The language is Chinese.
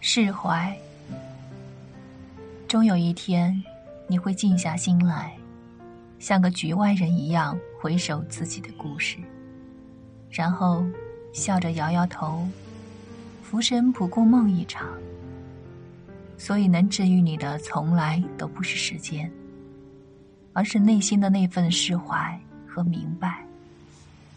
释怀。终有一天你会静下心来像个局外人一样回首自己的故事然后笑着摇摇头浮生不过梦一场。所以能治愈你的从来都不是时间而是内心的那份释怀和明白。